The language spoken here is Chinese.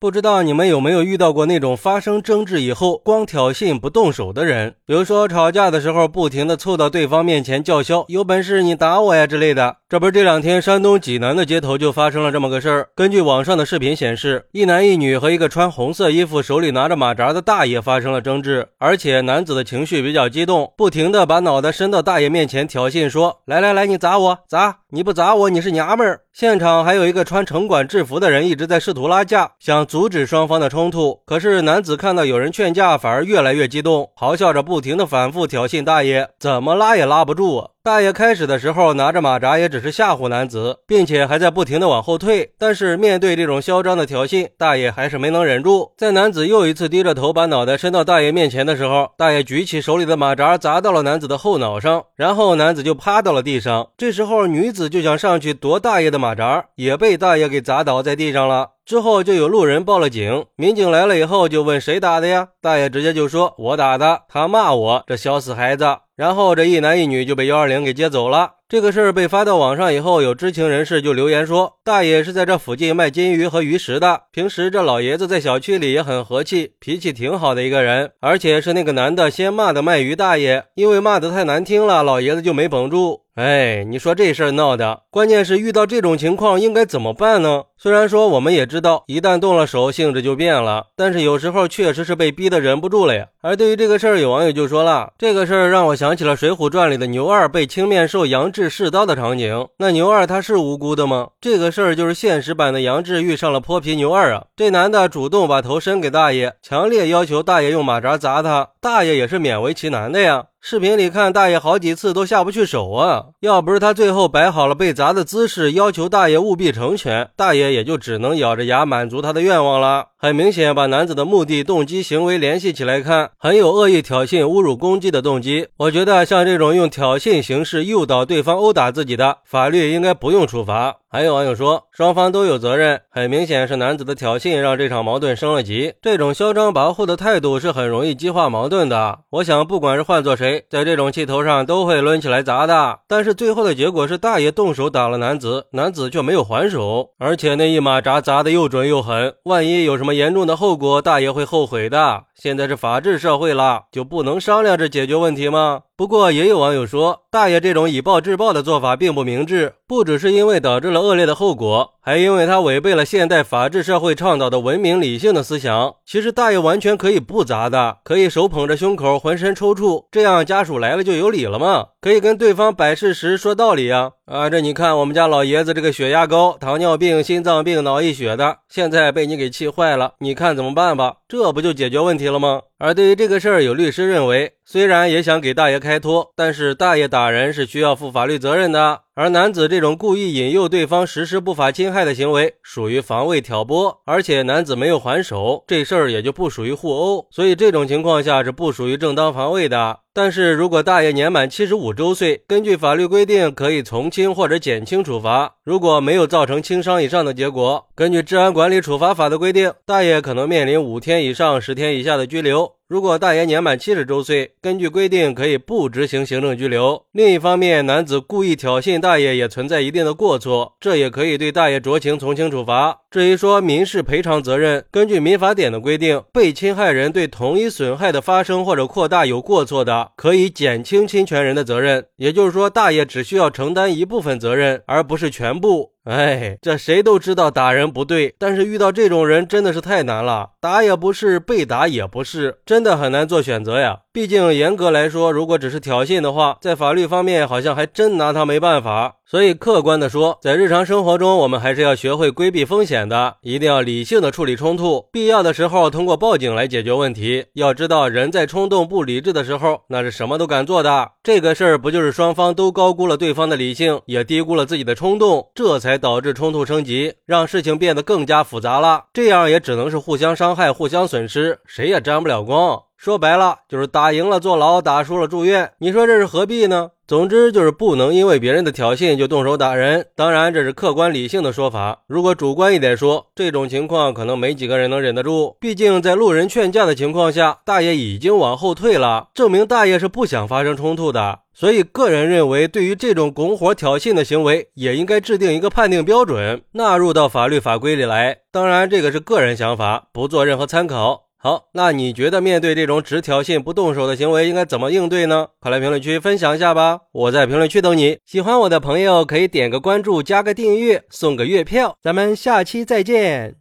不知道你们有没有遇到过那种发生争执以后光挑衅不动手的人？比如说吵架的时候不停的凑到对方面前叫嚣，有本事你打我呀之类的。这不是这两天山东济南的街头就发生了这么个事儿。根据网上的视频显示，一男一女和一个穿红色衣服、手里拿着马扎的大爷发生了争执，而且男子的情绪比较激动，不停的把脑袋伸到大爷面前挑衅说：“来来来，你砸我砸！你不砸我，你是娘们儿。”现场还有一个。穿城管制服的人一直在试图拉架，想阻止双方的冲突。可是男子看到有人劝架，反而越来越激动，咆哮着不停地反复挑衅大爷，怎么拉也拉不住啊！大爷开始的时候拿着马扎，也只是吓唬男子，并且还在不停的往后退。但是面对这种嚣张的挑衅，大爷还是没能忍住。在男子又一次低着头把脑袋伸到大爷面前的时候，大爷举起手里的马扎砸到了男子的后脑上，然后男子就趴到了地上。这时候女子就想上去夺大爷的马扎，也被大爷给砸倒在地上了。之后就有路人报了警，民警来了以后就问谁打的呀？大爷直接就说：“我打的。”他骂我这小死孩子。然后这一男一女就被幺二零给接走了。这个事儿被发到网上以后，有知情人士就留言说，大爷是在这附近卖金鱼和鱼食的。平时这老爷子在小区里也很和气，脾气挺好的一个人。而且是那个男的先骂的卖鱼大爷，因为骂的太难听了，老爷子就没绷住。哎，你说这事儿闹的，关键是遇到这种情况应该怎么办呢？虽然说我们也知道，一旦动了手，性质就变了，但是有时候确实是被逼得忍不住了呀。而对于这个事儿，有网友就说了，这个事儿让我想起了《水浒传》里的牛二被青面兽杨志志试刀的场景。那牛二他是无辜的吗？这个事儿就是现实版的杨志遇上了泼皮牛二啊！这男的主动把头伸给大爷，强烈要求大爷用马扎砸他，大爷也是勉为其难的呀。视频里看大爷好几次都下不去手啊，要不是他最后摆好了被砸的姿势，要求大爷务必成全，大爷也就只能咬着牙满足他的愿望了。很明显，把男子的目的、动机、行为联系起来看，很有恶意挑衅、侮辱、攻击的动机。我觉得像这种用挑衅形式诱导对方殴打自己的，法律应该不用处罚。还有网友说，双方都有责任，很明显是男子的挑衅让这场矛盾升了级。这种嚣张跋扈的态度是很容易激化矛盾的。我想，不管是换做谁，在这种气头上都会抡起来砸的。但是最后的结果是，大爷动手打了男子，男子却没有还手，而且那一马扎砸的又准又狠，万一有什么。严重的后果，大爷会后悔的。现在是法治社会了，就不能商量着解决问题吗？不过也有网友说，大爷这种以暴制暴的做法并不明智，不只是因为导致了恶劣的后果，还因为他违背了现代法治社会倡导的文明理性的思想。其实大爷完全可以不砸的，可以手捧着胸口，浑身抽搐，这样家属来了就有理了嘛？可以跟对方摆事实说道理呀。啊，这你看我们家老爷子这个血压高、糖尿病、心脏病、脑溢血的，现在被你给气坏了，你看怎么办吧？这不就解决问题了吗？而对于这个事儿，有律师认为，虽然也想给大爷开脱，但是大爷打人是需要负法律责任的。而男子这种故意引诱对方实施不法侵害的行为，属于防卫挑拨，而且男子没有还手，这事儿也就不属于互殴，所以这种情况下是不属于正当防卫的。但是如果大爷年满七十五周岁，根据法律规定可以从轻或者减轻处罚，如果没有造成轻伤以上的结果，根据治安管理处罚法的规定，大爷可能面临五天以上十天以下的拘留。如果大爷年满七十周岁，根据规定可以不执行行政拘留。另一方面，男子故意挑衅大爷也存在一定的过错，这也可以对大爷酌情从轻处罚。至于说民事赔偿责任，根据民法典的规定，被侵害人对同一损害的发生或者扩大有过错的，可以减轻侵权人的责任。也就是说，大爷只需要承担一部分责任，而不是全部。哎，这谁都知道打人不对，但是遇到这种人真的是太难了，打也不是，被打也不是，真的很难做选择呀。毕竟严格来说，如果只是挑衅的话，在法律方面好像还真拿他没办法。所以客观的说，在日常生活中，我们还是要学会规避风险的，一定要理性的处理冲突，必要的时候通过报警来解决问题。要知道，人在冲动不理智的时候，那是什么都敢做的。这个事儿不就是双方都高估了对方的理性，也低估了自己的冲动，这才导致冲突升级，让事情变得更加复杂了。这样也只能是互相伤害、互相损失，谁也沾不了光。说白了就是打赢了坐牢，打输了住院。你说这是何必呢？总之就是不能因为别人的挑衅就动手打人。当然这是客观理性的说法。如果主观一点说，这种情况可能没几个人能忍得住。毕竟在路人劝架的情况下，大爷已经往后退了，证明大爷是不想发生冲突的。所以个人认为，对于这种拱火挑衅的行为，也应该制定一个判定标准，纳入到法律法规里来。当然这个是个人想法，不做任何参考。好，那你觉得面对这种只挑衅不动手的行为，应该怎么应对呢？快来评论区分享一下吧！我在评论区等你。喜欢我的朋友可以点个关注，加个订阅，送个月票。咱们下期再见。